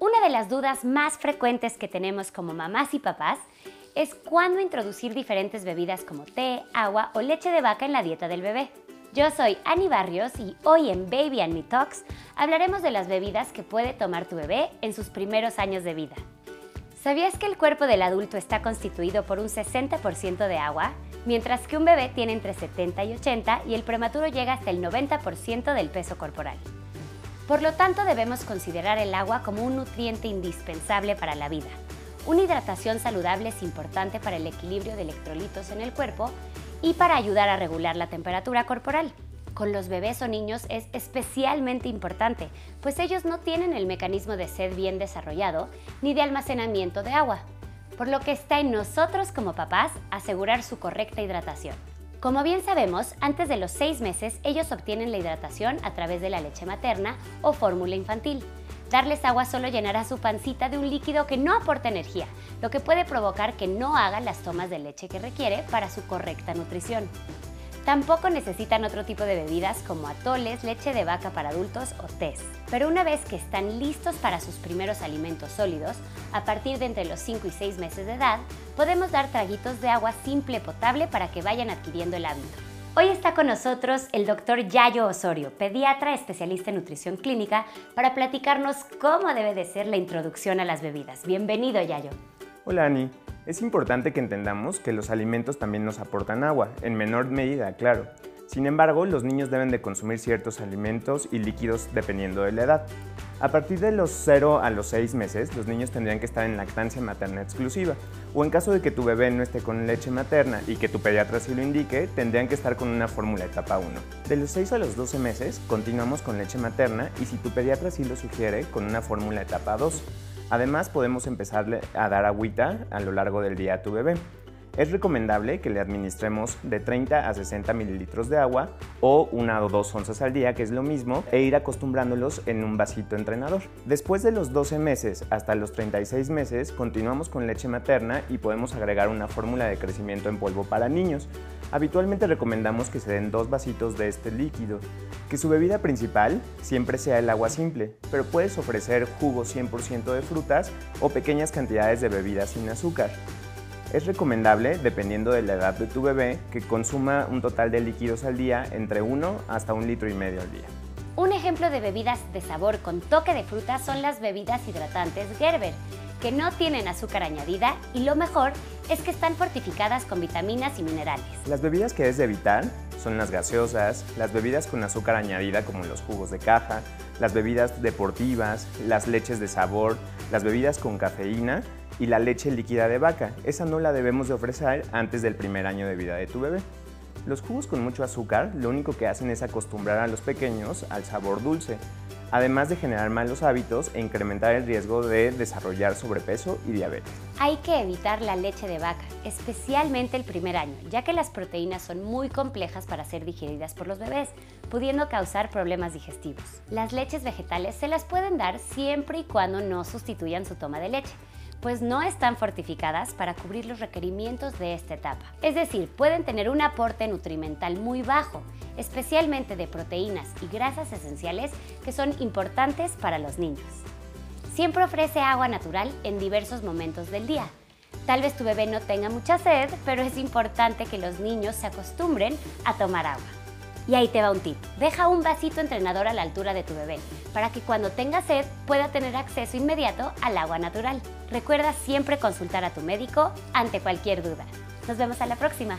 Una de las dudas más frecuentes que tenemos como mamás y papás es cuándo introducir diferentes bebidas como té, agua o leche de vaca en la dieta del bebé. Yo soy Ani Barrios y hoy en Baby and Me Talks hablaremos de las bebidas que puede tomar tu bebé en sus primeros años de vida. ¿Sabías que el cuerpo del adulto está constituido por un 60% de agua, mientras que un bebé tiene entre 70 y 80 y el prematuro llega hasta el 90% del peso corporal? Por lo tanto, debemos considerar el agua como un nutriente indispensable para la vida. Una hidratación saludable es importante para el equilibrio de electrolitos en el cuerpo y para ayudar a regular la temperatura corporal. Con los bebés o niños es especialmente importante, pues ellos no tienen el mecanismo de sed bien desarrollado ni de almacenamiento de agua, por lo que está en nosotros como papás asegurar su correcta hidratación. Como bien sabemos, antes de los seis meses ellos obtienen la hidratación a través de la leche materna o fórmula infantil. Darles agua solo llenará su pancita de un líquido que no aporta energía, lo que puede provocar que no hagan las tomas de leche que requiere para su correcta nutrición. Tampoco necesitan otro tipo de bebidas como atoles, leche de vaca para adultos o tés. Pero una vez que están listos para sus primeros alimentos sólidos, a partir de entre los 5 y 6 meses de edad, podemos dar traguitos de agua simple potable para que vayan adquiriendo el hábito. Hoy está con nosotros el doctor Yayo Osorio, pediatra especialista en nutrición clínica, para platicarnos cómo debe de ser la introducción a las bebidas. Bienvenido, Yayo. Hola, Ani. Es importante que entendamos que los alimentos también nos aportan agua, en menor medida, claro. Sin embargo, los niños deben de consumir ciertos alimentos y líquidos dependiendo de la edad. A partir de los 0 a los 6 meses, los niños tendrían que estar en lactancia materna exclusiva, o en caso de que tu bebé no esté con leche materna y que tu pediatra sí lo indique, tendrían que estar con una fórmula etapa 1. De los 6 a los 12 meses, continuamos con leche materna y si tu pediatra sí lo sugiere, con una fórmula etapa 2. Además, podemos empezarle a dar agüita a lo largo del día a tu bebé. Es recomendable que le administremos de 30 a 60 mililitros de agua o una o dos onzas al día, que es lo mismo, e ir acostumbrándolos en un vasito entrenador. Después de los 12 meses hasta los 36 meses, continuamos con leche materna y podemos agregar una fórmula de crecimiento en polvo para niños. Habitualmente recomendamos que se den dos vasitos de este líquido. Que su bebida principal siempre sea el agua simple, pero puedes ofrecer jugo 100% de frutas o pequeñas cantidades de bebidas sin azúcar. Es recomendable, dependiendo de la edad de tu bebé, que consuma un total de líquidos al día entre 1 hasta un litro y medio al día. Un ejemplo de bebidas de sabor con toque de fruta son las bebidas hidratantes Gerber, que no tienen azúcar añadida y lo mejor es que están fortificadas con vitaminas y minerales. Las bebidas que es de evitar son las gaseosas, las bebidas con azúcar añadida como los jugos de caja, las bebidas deportivas, las leches de sabor, las bebidas con cafeína y la leche líquida de vaca. Esa no la debemos de ofrecer antes del primer año de vida de tu bebé. Los jugos con mucho azúcar lo único que hacen es acostumbrar a los pequeños al sabor dulce, además de generar malos hábitos e incrementar el riesgo de desarrollar sobrepeso y diabetes. Hay que evitar la leche de vaca, especialmente el primer año, ya que las proteínas son muy complejas para ser digeridas por los bebés, pudiendo causar problemas digestivos. Las leches vegetales se las pueden dar siempre y cuando no sustituyan su toma de leche pues no están fortificadas para cubrir los requerimientos de esta etapa. Es decir, pueden tener un aporte nutrimental muy bajo, especialmente de proteínas y grasas esenciales que son importantes para los niños. Siempre ofrece agua natural en diversos momentos del día. Tal vez tu bebé no tenga mucha sed, pero es importante que los niños se acostumbren a tomar agua. Y ahí te va un tip. Deja un vasito entrenador a la altura de tu bebé para que cuando tenga sed pueda tener acceso inmediato al agua natural. Recuerda siempre consultar a tu médico ante cualquier duda. Nos vemos a la próxima.